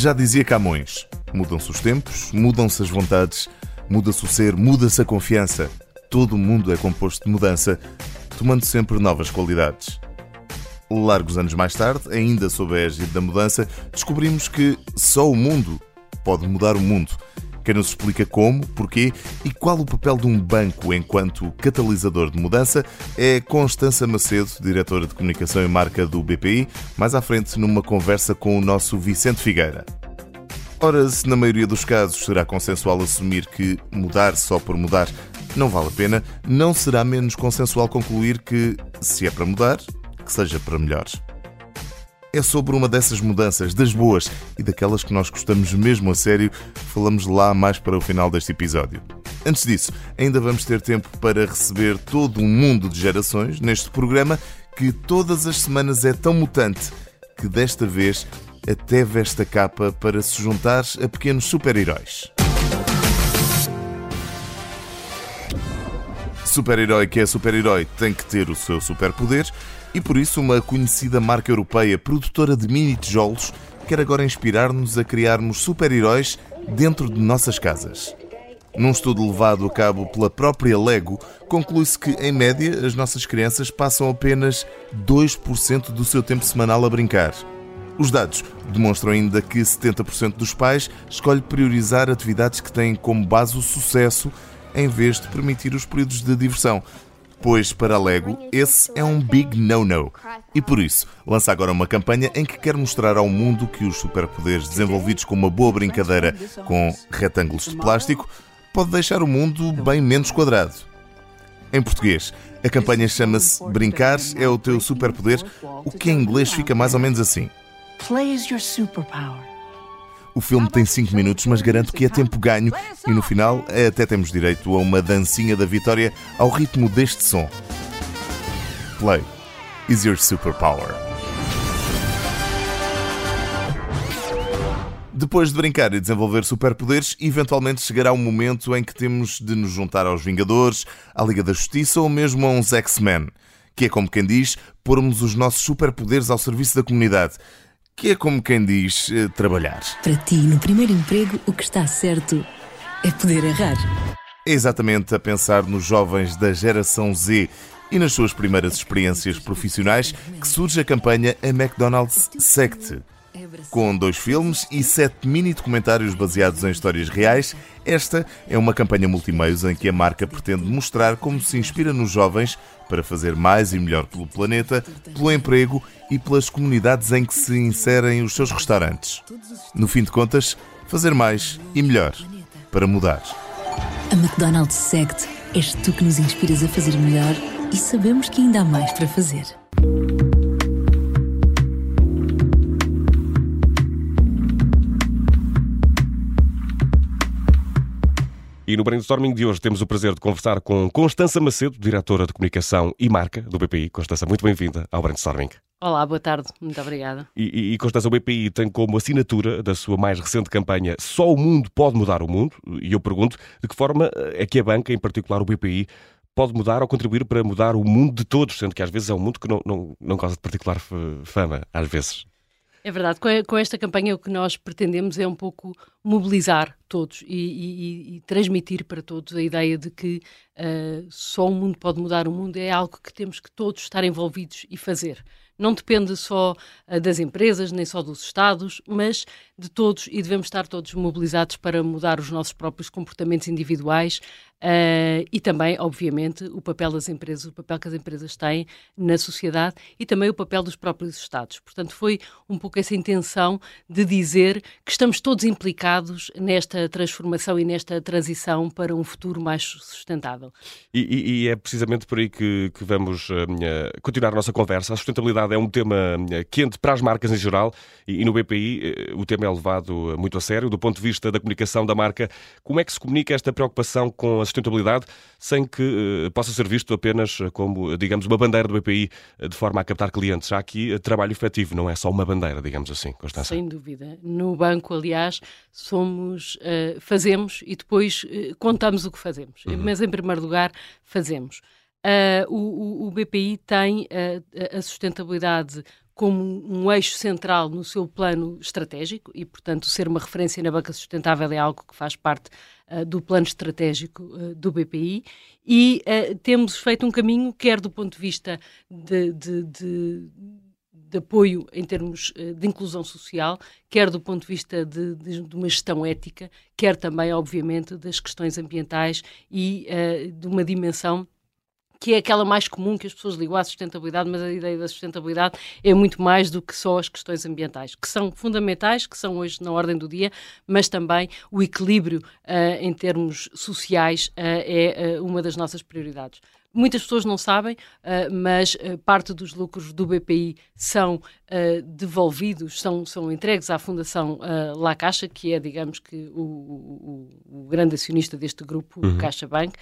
Já dizia Camões: mudam-se os tempos, mudam-se as vontades, muda-se o ser, muda-se a confiança. Todo o mundo é composto de mudança, tomando sempre novas qualidades. Largos anos mais tarde, ainda sob a égide da mudança, descobrimos que só o mundo pode mudar o mundo. Quem nos explica como, porquê e qual o papel de um banco enquanto catalisador de mudança é Constança Macedo, diretora de comunicação e marca do BPI, mais à frente numa conversa com o nosso Vicente Figueira. Ora, se na maioria dos casos será consensual assumir que mudar só por mudar não vale a pena, não será menos consensual concluir que, se é para mudar, que seja para melhor. É sobre uma dessas mudanças, das boas e daquelas que nós gostamos mesmo a sério, falamos lá mais para o final deste episódio. Antes disso, ainda vamos ter tempo para receber todo um mundo de gerações neste programa que todas as semanas é tão mutante que desta vez até veste a capa para se juntar a pequenos super-heróis. Super-herói que é super-herói tem que ter o seu superpoder e por isso uma conhecida marca europeia produtora de mini tijolos quer agora inspirar-nos a criarmos super-heróis dentro de nossas casas. Num estudo levado a cabo pela própria Lego, conclui-se que, em média, as nossas crianças passam apenas 2% do seu tempo semanal a brincar. Os dados demonstram ainda que 70% dos pais escolhe priorizar atividades que têm como base o sucesso em vez de permitir os períodos de diversão, pois para a Lego esse é um big no-no. E por isso, lança agora uma campanha em que quer mostrar ao mundo que os superpoderes desenvolvidos com uma boa brincadeira com retângulos de plástico pode deixar o mundo bem menos quadrado. Em português, a campanha chama-se Brincar é o teu superpoder, o que em inglês fica mais ou menos assim. Play is your superpower. O filme tem 5 minutos, mas garanto que é tempo ganho e no final até temos direito a uma dancinha da vitória ao ritmo deste som. Play is your superpower. Depois de brincar e desenvolver superpoderes, eventualmente chegará o um momento em que temos de nos juntar aos Vingadores, à Liga da Justiça ou mesmo a uns X-Men, que é como quem diz, pormos os nossos superpoderes ao serviço da comunidade que é como quem diz eh, trabalhar. Para ti, no primeiro emprego, o que está certo é poder errar. É exatamente a pensar nos jovens da geração Z e nas suas primeiras experiências profissionais que surge a campanha A McDonald's Sect. Com dois filmes e sete mini documentários baseados em histórias reais, esta é uma campanha multimeios em que a marca pretende mostrar como se inspira nos jovens para fazer mais e melhor pelo planeta, pelo emprego e pelas comunidades em que se inserem os seus restaurantes. No fim de contas, fazer mais e melhor para mudar. A McDonald's Sect és tu que nos inspiras a fazer melhor e sabemos que ainda há mais para fazer. E no brainstorming de hoje temos o prazer de conversar com Constança Macedo, diretora de comunicação e marca do BPI. Constança, muito bem-vinda ao brainstorming. Olá, boa tarde, muito obrigada. E, e Constança, o BPI tem como assinatura da sua mais recente campanha Só o Mundo pode mudar o mundo. E eu pergunto de que forma é que a banca, em particular o BPI, pode mudar ou contribuir para mudar o mundo de todos, sendo que às vezes é um mundo que não, não, não causa de particular fama, às vezes. É verdade, com esta campanha o que nós pretendemos é um pouco mobilizar todos e, e, e transmitir para todos a ideia de que uh, só o mundo pode mudar o mundo, é algo que temos que todos estar envolvidos e fazer não depende só uh, das empresas, nem só dos Estados, mas de todos e devemos estar todos mobilizados para mudar os nossos próprios comportamentos individuais uh, e também, obviamente, o papel das empresas, o papel que as empresas têm na sociedade e também o papel dos próprios Estados. Portanto, foi um pouco essa intenção de dizer que estamos todos implicados nesta transformação e nesta transição para um futuro mais sustentável. E, e, e é precisamente por aí que, que vamos uh, continuar a nossa conversa. A sustentabilidade é um tema quente para as marcas em geral e, e no BPI o tema é levado muito a sério do ponto de vista da comunicação da marca. Como é que se comunica esta preocupação com a sustentabilidade sem que uh, possa ser visto apenas como, digamos, uma bandeira do BPI de forma a captar clientes? Há aqui uh, trabalho efetivo, não é só uma bandeira, digamos assim, Constança. Sem dúvida. No banco, aliás, somos, uh, fazemos e depois contamos o que fazemos. Uhum. Mas, em primeiro lugar, fazemos. o, o, o BPI tem a sustentabilidade como um eixo central no seu plano estratégico e, portanto, ser uma referência na banca sustentável é algo que faz parte uh, do plano estratégico uh, do BPI e uh, temos feito um caminho, quer do ponto de vista de, de, de de apoio em termos de inclusão social, quer do ponto de vista de, de, de, uma gestão ética, quer também, obviamente, das questões ambientais e uh, de uma dimensão que é aquela mais comum que as pessoas ligam à sustentabilidade, mas a ideia da sustentabilidade é muito mais do que só as questões ambientais, que são fundamentais, que são hoje na ordem do dia, mas também o equilíbrio uh, em termos sociais uh, é uh, uma das nossas prioridades. Muitas pessoas não sabem, uh, mas uh, parte dos lucros do BPI são uh, devolvidos, são, são entregues à Fundação La Caixa, que é, digamos que, o, o, o grande acionista deste grupo, uhum. Caixa Bank.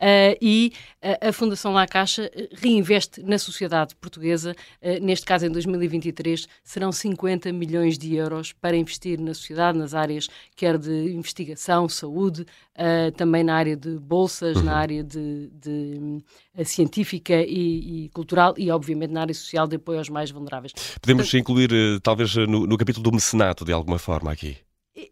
Uh, e uh, a Fundação La Caixa eh, reinveste na sociedade portuguesa, uh, neste caso em 2023, serão 50 milhões de euros para investir na sociedade, nas áreas quer de investigação, saúde, também na área de bolsas, uhum. na área de, de científica e, e, cultural e, obviamente, na área social de apoio aos mais vulneráveis. Podemos Portanto, incluir, talvez, no, no capítulo do mecenato, de alguma forma, aqui?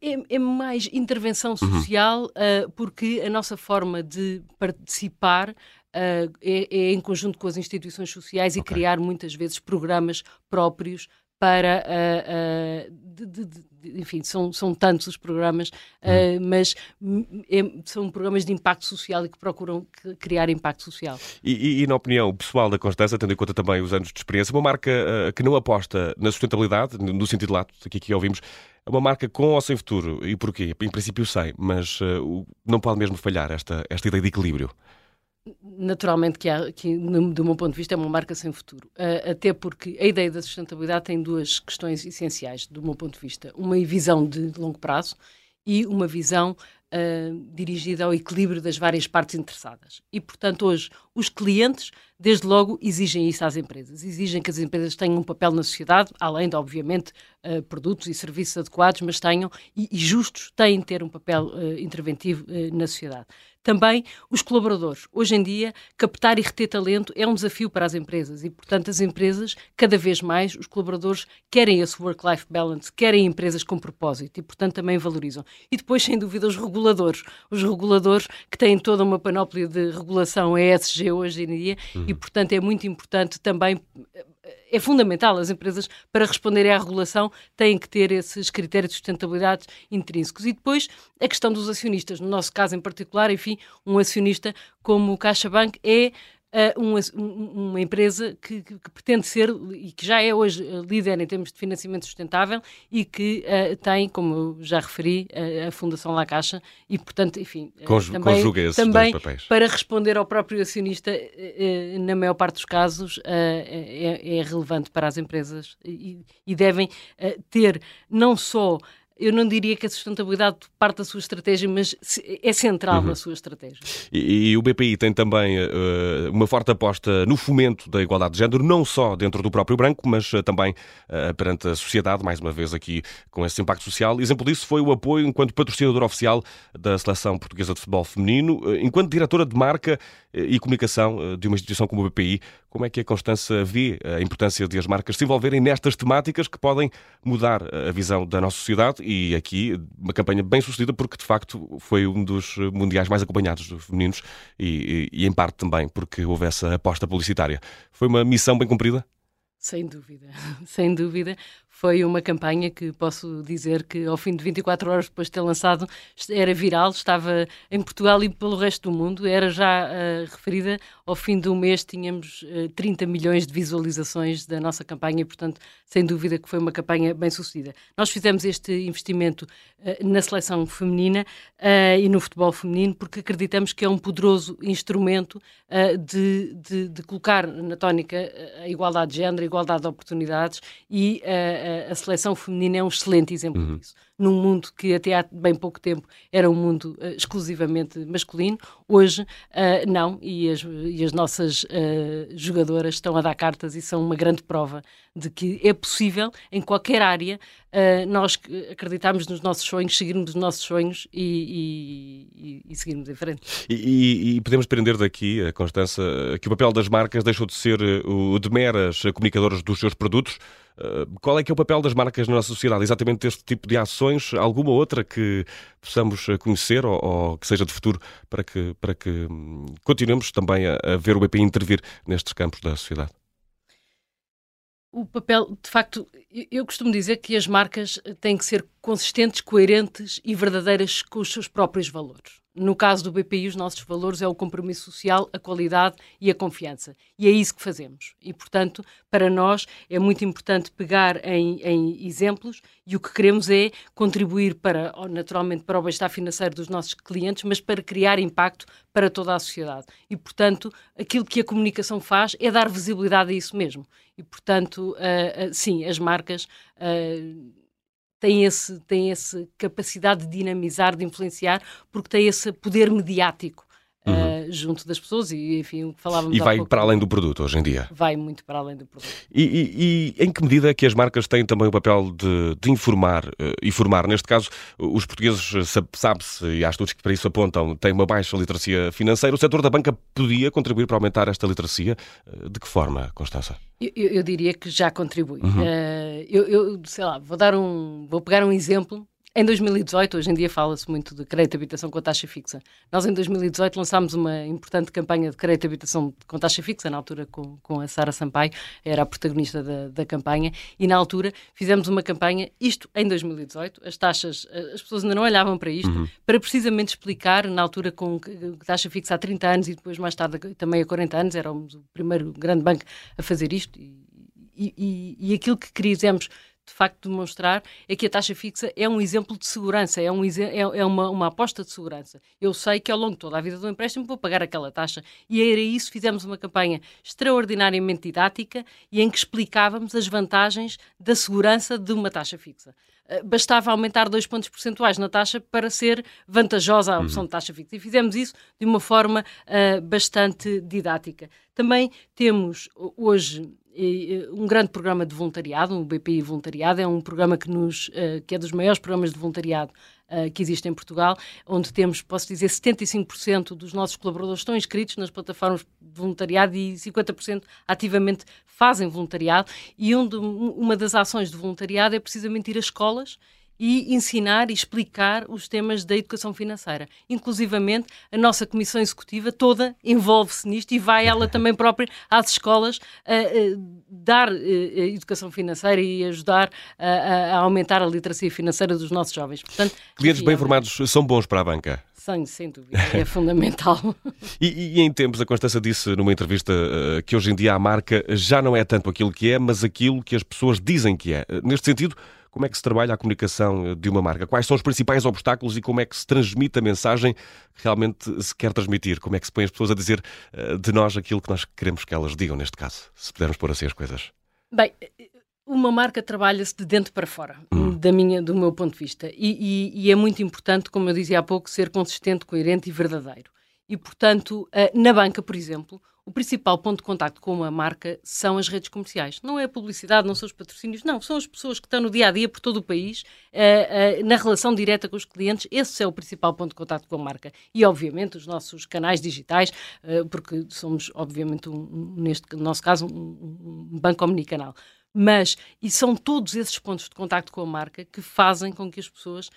É, é, mais intervenção uhum. social, uhum. uh, porque a nossa forma de participar uh, é, é, em conjunto com as instituições sociais okay. e criar muitas vezes programas próprios para. Uh, de, de, de, enfim, são, são tantos os programas, uhum. mas é, são programas de impacto social e que procuram criar impacto social. E, e, e, na opinião pessoal da Constança, tendo em conta também os anos de experiência, uma marca que não aposta na sustentabilidade, no sentido lato, que aqui ouvimos, é uma marca com ou sem futuro. E porquê? Em princípio sei, mas uh, não pode mesmo falhar esta, esta ideia de equilíbrio. Naturalmente que, há, que, do meu ponto de vista, é uma marca sem futuro. Uh, até porque a ideia da sustentabilidade tem duas questões essenciais, do meu ponto de vista. Uma visão de longo prazo e uma visão uh, dirigida ao equilíbrio das várias partes interessadas. E, portanto, hoje, os clientes, desde logo, exigem isso às empresas. Exigem que as empresas tenham um papel na sociedade, além de, obviamente, uh, produtos e serviços adequados, mas tenham, e, e justos, têm de ter um papel uh, interventivo na sociedade. Também os colaboradores. Hoje em dia, captar e reter talento é um desafio para as empresas e, portanto, as empresas, cada vez mais, os colaboradores querem esse work-life balance, querem empresas com propósito e, portanto, também valorizam. E depois, sem dúvida, os reguladores. Os reguladores que têm toda uma panóplia de regulação ESG hoje em dia uhum. e, portanto, é muito importante também é fundamental. As empresas, para responderem à regulação, têm que ter esses critérios de sustentabilidade intrínsecos. E depois, a questão dos acionistas. No nosso caso em particular, enfim, um acionista como o CaixaBank é uh, uma, uma, empresa que, que, que, pretende ser e que já é hoje eh, líder em termos de financiamento sustentável e que uh, tem, como eu já referi, uh, a Fundação La Caixa e, portanto, enfim, Conju também, também para responder ao próprio acionista, na maior parte dos casos, é, é, relevante para as empresas e, e devem ter não só eu não diria que a sustentabilidade parte da sua estratégia, mas é central uhum. na sua estratégia. E, e, o BPI tem também uh, uma forte aposta no fomento da igualdade de género, não só dentro do próprio branco, mas uh, também uh, perante a sociedade, mais uma vez aqui com esse impacto social. Exemplo disso foi o apoio enquanto patrocinador oficial da Seleção Portuguesa de Futebol Feminino, enquanto diretora de marca e comunicação de uma instituição como o BPI. Como é que a Constança vê a importância de as marcas se envolverem nestas temáticas que podem mudar a visão da nossa sociedade e aqui uma campanha bem sucedida porque de facto foi um dos mundiais mais acompanhados dos femininos e, e, e em parte também porque houve essa aposta publicitária. Foi uma missão bem cumprida? Sem dúvida, sem dúvida. Foi uma campanha que posso dizer que, ao fim de 24 horas depois de ter lançado, era viral, estava em Portugal e pelo resto do mundo. Era já uh, referida, ao fim do mês tínhamos uh, eh, 30 milhões de visualizações da nossa campanha e, portanto, sem dúvida que foi uma campanha bem sucedida. Nós fizemos este investimento uh, na seleção feminina e no futebol feminino porque acreditamos que é um poderoso instrumento de, de, de, colocar na tónica a igualdade de género, a igualdade de oportunidades e a, a seleção feminina é um excelente exemplo uhum. disso num mundo que até há bem pouco tempo era um mundo uh, exclusivamente masculino. Hoje, uh, não, e as, e as nossas uh, jogadoras estão a dar cartas e são uma grande prova de que é possível, em qualquer área, nós acreditarmos nos nossos sonhos, seguirmos os nossos sonhos e, e, e seguirmos em frente. E, podemos aprender daqui, a Constança, que o papel das marcas deixou de ser o de meras comunicadoras dos seus produtos qual é que é o papel das marcas na nossa sociedade? Exatamente este tipo de ações? Alguma outra que possamos eh, conhecer ou, ou que seja de futuro para que, para que hum, continuemos também a, a ver o BPI intervir nestes campos da sociedade? O papel, de facto, eu costumo dizer que as marcas têm que ser consistentes, coerentes e verdadeiras com os seus próprios valores. No caso do BPI, os nossos valores é o compromisso social, a qualidade e a confiança. E é isso que fazemos. E, portanto, para nós é muito importante pegar em, em exemplos e o que queremos é contribuir para, naturalmente, para o bem-estar financeiro dos nossos clientes, mas para criar impacto para toda a sociedade. E, portanto, aquilo que a comunicação faz é dar visibilidade a isso mesmo. E, portanto, uh, uh, sim, as marcas. Uh, tem esse tem essa capacidade de dinamizar, de influenciar, porque tem esse poder mediático. Uhum. Uh, junto das pessoas e enfim o que falávamos e vai pouco, para além do produto hoje em dia? Vai muito para além do produto. E, e, e em que medida é que as marcas têm também o papel de, de informar uh, e formar neste caso os portugueses sabe-se e há estudos que para isso apontam têm uma baixa literacia financeira. O setor da banca podia contribuir para aumentar esta literacia? Uh, de que forma Constança? Eu, eu, diria que já contribui. Uhum. eu, eu sei lá vou dar um vou pegar um exemplo em 2018, hoje em dia fala-se muito de crédito de habitação com taxa fixa. Nós, em 2018, lançámos uma importante campanha de crédito de habitação com taxa fixa, na altura com, com a Sara Sampaio, era a protagonista da, da campanha, e na altura fizemos uma campanha, isto em 2018, as taxas, as pessoas ainda não olhavam para isto, uhum. para precisamente explicar, na altura com taxa fixa há 30 anos e depois mais tarde também há 40 anos, éramos o primeiro grande banco a fazer isto, e, e, e, aquilo que quisemos de facto demonstrar é que a taxa fixa é um exemplo de segurança, é, um, é, é uma, uma aposta de segurança. Eu sei que ao longo de toda a vida do empréstimo vou pagar aquela taxa. E era isso, fizemos uma campanha extraordinariamente didática e em que explicávamos as vantagens da segurança de uma taxa fixa. Eh, bastava aumentar dois pontos percentuais na taxa para ser vantajosa a opção uhum. de taxa fixa. E fizemos isso de uma forma uh, bastante didática. Também temos hoje um grande programa de voluntariado, o BPI Voluntariado, é um programa que, nos, uh, que é dos maiores programas de voluntariado uh, que existe em Portugal, onde temos, posso dizer, 75% dos nossos colaboradores estão inscritos nas plataformas de voluntariado e 50% ativamente fazem voluntariado. E um uma das ações de voluntariado é precisamente ir às escolas e ensinar e explicar os temas da educação financeira. Inclusivamente, a nossa Comissão Executiva toda envolve-se nisto e vai ela também própria às escolas a, a dar a, a educação financeira e ajudar a, aumentar a literacia financeira dos nossos jovens. Portanto, Clientes bem informados são bons para a banca? Sem, sem dúvida, é fundamental. e, e, em tempos, a Constança disse numa entrevista uh, que hoje em dia a marca já não é tanto aquilo que é, mas aquilo que as pessoas dizem que é. Neste sentido, como é que se trabalha a comunicação eh, de uma marca? Quais são os principais obstáculos e como é que se transmite a mensagem que realmente se quer transmitir? Como é que se põe as pessoas a dizer uh, de nós aquilo que nós queremos que elas digam, neste caso? Se pudermos pôr assim as coisas. Bem, uma marca trabalha-se de dentro para fora, hum. da minha, do meu ponto de vista. E, e, e, é muito importante, como eu dizia há pouco, ser consistente, coerente e verdadeiro. E, portanto, eh, na banca, por exemplo, o principal ponto de contacto com uma marca são as redes comerciais. Não é a publicidade, não são os patrocínios, não. São as pessoas que estão no dia a dia por todo o país, uh, uh, na relação direta com os clientes. Esse é o principal ponto de contacto com a marca. E, obviamente, os nossos canais digitais, uh, porque somos, obviamente, um, neste nosso caso, um, banco omnicanal. Mas, e são todos esses pontos de contacto com a marca que fazem com que as pessoas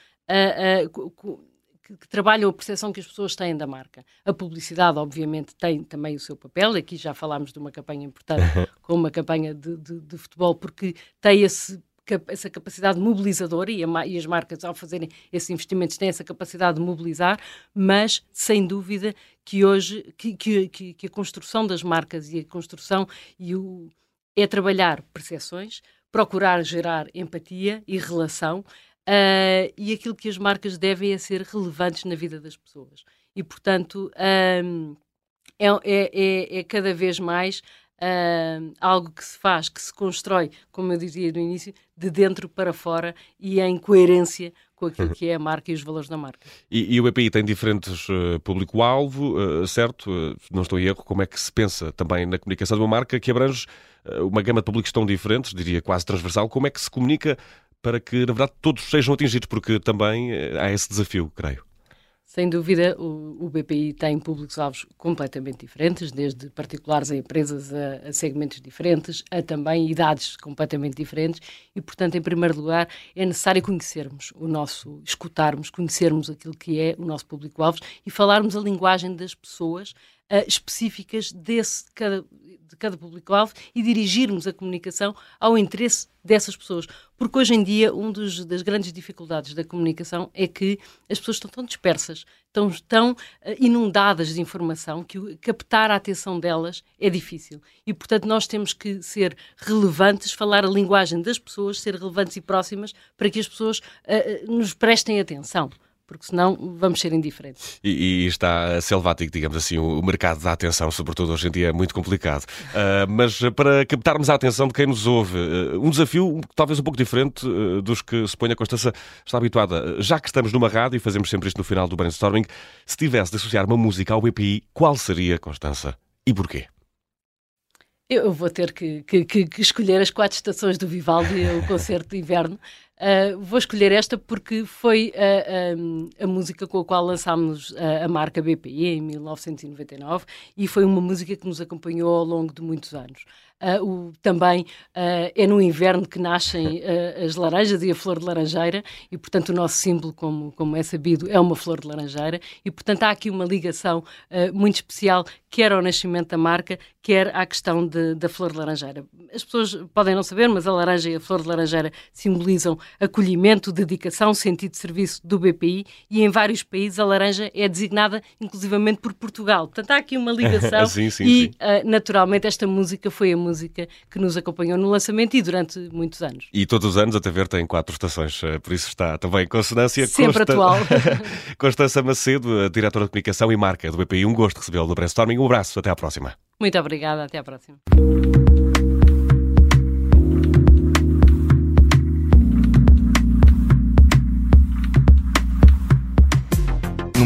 que, que, trabalham a percepção que as pessoas têm da marca. A publicidade, obviamente, tem também o seu papel. Aqui já falámos de uma campanha importante, como uma campanha de, de, de futebol, porque tem esse essa capacidade mobilizadora e, a, e, as marcas, ao fazerem esses investimentos, têm essa capacidade de mobilizar, mas sem dúvida que hoje que, que, que a construção das marcas e a construção e o, é trabalhar percepções, procurar gerar empatia e relação Uh, e aquilo que as marcas devem é ser relevantes na vida das pessoas. E, portanto, um, é, é, é, é, cada vez mais algo que se faz, que se constrói, como eu dizia no início, de dentro para fora e em coerência com aquilo que é a marca e os valores da marca. E, e o BPI tem diferentes uh, público-alvo, uh, certo? Uh, não estou em erro, como é que se pensa também na comunicação de uma marca que abrange uma gama de públicos tão diferentes, diria quase transversal, como é que se comunica para que, na verdade, todos sejam atingidos? Porque também há esse desafio, creio. Sem dúvida, o, BPI tem públicos-alvos completamente diferentes, desde particulares a empresas a, segmentos diferentes, a também idades completamente diferentes, e, portanto, em primeiro lugar, é necessário conhecermos o nosso, escutarmos, conhecermos aquilo que é o nosso público-alvo e falarmos a linguagem das pessoas uh, específicas desse, de cada, cada público-alvo e dirigirmos a comunicação ao interesse dessas pessoas. Porque hoje em dia, uma das grandes dificuldades da comunicação é que as pessoas estão tão dispersas, estão tão uh, inundadas de informação que captar a atenção delas é difícil. E, portanto, nós temos que ser relevantes, falar a linguagem das pessoas, ser relevantes e próximas para que as pessoas uh, nos prestem atenção porque senão vamos ser indiferentes. E, e, está selvático, digamos assim, o mercado da atenção, sobretudo hoje em dia, é muito complicado. Uh, mas para captarmos a atenção de quem nos ouve, uh, um desafio talvez um pouco diferente uh, dos que se põe a Constança está habituada. Já que estamos numa rádio e fazemos sempre isto no final do brainstorming, se tivesse de associar uma música ao BPI, qual seria, Constança? E porquê? Eu vou ter que, que, que, escolher as quatro estações do Vivaldi, o concerto de inverno. Uh, vou escolher esta porque foi a, a, a música com a qual lançámos a, a, marca BPI em 1999 e foi uma música que nos acompanhou ao longo de muitos anos. Uh, o, também uh, é no inverno que nascem uh, as laranjas e a flor de laranjeira, e portanto o nosso símbolo, como, como é sabido, é uma flor de laranjeira, e portanto há aqui uma ligação muito especial, quer ao nascimento da marca, quer à questão de, da flor de laranjeira. As pessoas podem não saber, mas a laranja e a flor de laranjeira simbolizam acolhimento, dedicação, sentido de serviço do BPI, e em vários países a laranja é designada inclusivamente por Portugal. Portanto há aqui uma ligação, sim, sim, e sim. naturalmente esta música foi a música que nos acompanhou no lançamento e durante muitos anos. E todos os anos a TV tem quatro estações, eh, por isso está também em consonância. Sempre Consta... atual. Constança Macedo, diretora de comunicação e marca do BPI. Um gosto recebê-lo no Brainstorming. Um abraço, até à próxima. Muito obrigada, até à próxima.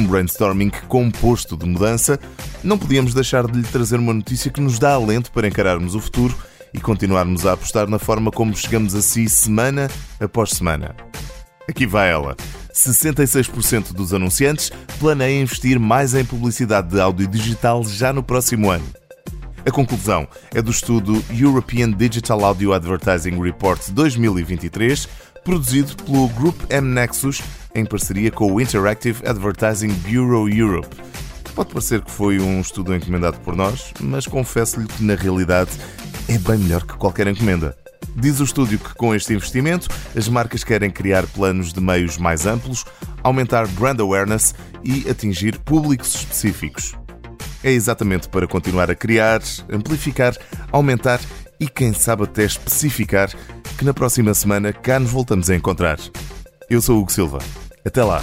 Brainstorming composto de mudança, não podíamos deixar de lhe trazer uma notícia que nos dá alento para encararmos o futuro e continuarmos a apostar na forma como chegamos a si semana após semana. Aqui vai ela. 66% dos anunciantes planeiam investir mais em publicidade de áudio digital já no próximo ano. A conclusão é do estudo European Digital Audio Advertising Report 2023, produzido pelo Group M Nexus em parceria com o Interactive Advertising Bureau Europe. Pode parecer que foi um estudo encomendado por nós, mas confesso-lhe que na realidade é bem melhor que qualquer encomenda. Diz o estúdio que com este investimento as marcas querem criar planos de meios mais amplos, aumentar brand awareness e atingir públicos específicos. É exatamente para continuar a criar, amplificar, aumentar e quem sabe até especificar que na próxima semana cá nos voltamos a encontrar. Eu sou o Hugo Silva. Até lá!